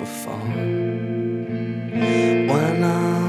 for fun. When I'm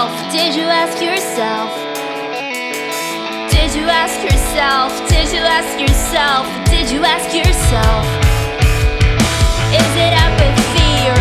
yourself? Did you ask yourself? Did you ask yourself? Did you ask yourself? Did you ask yourself? Is it apathy or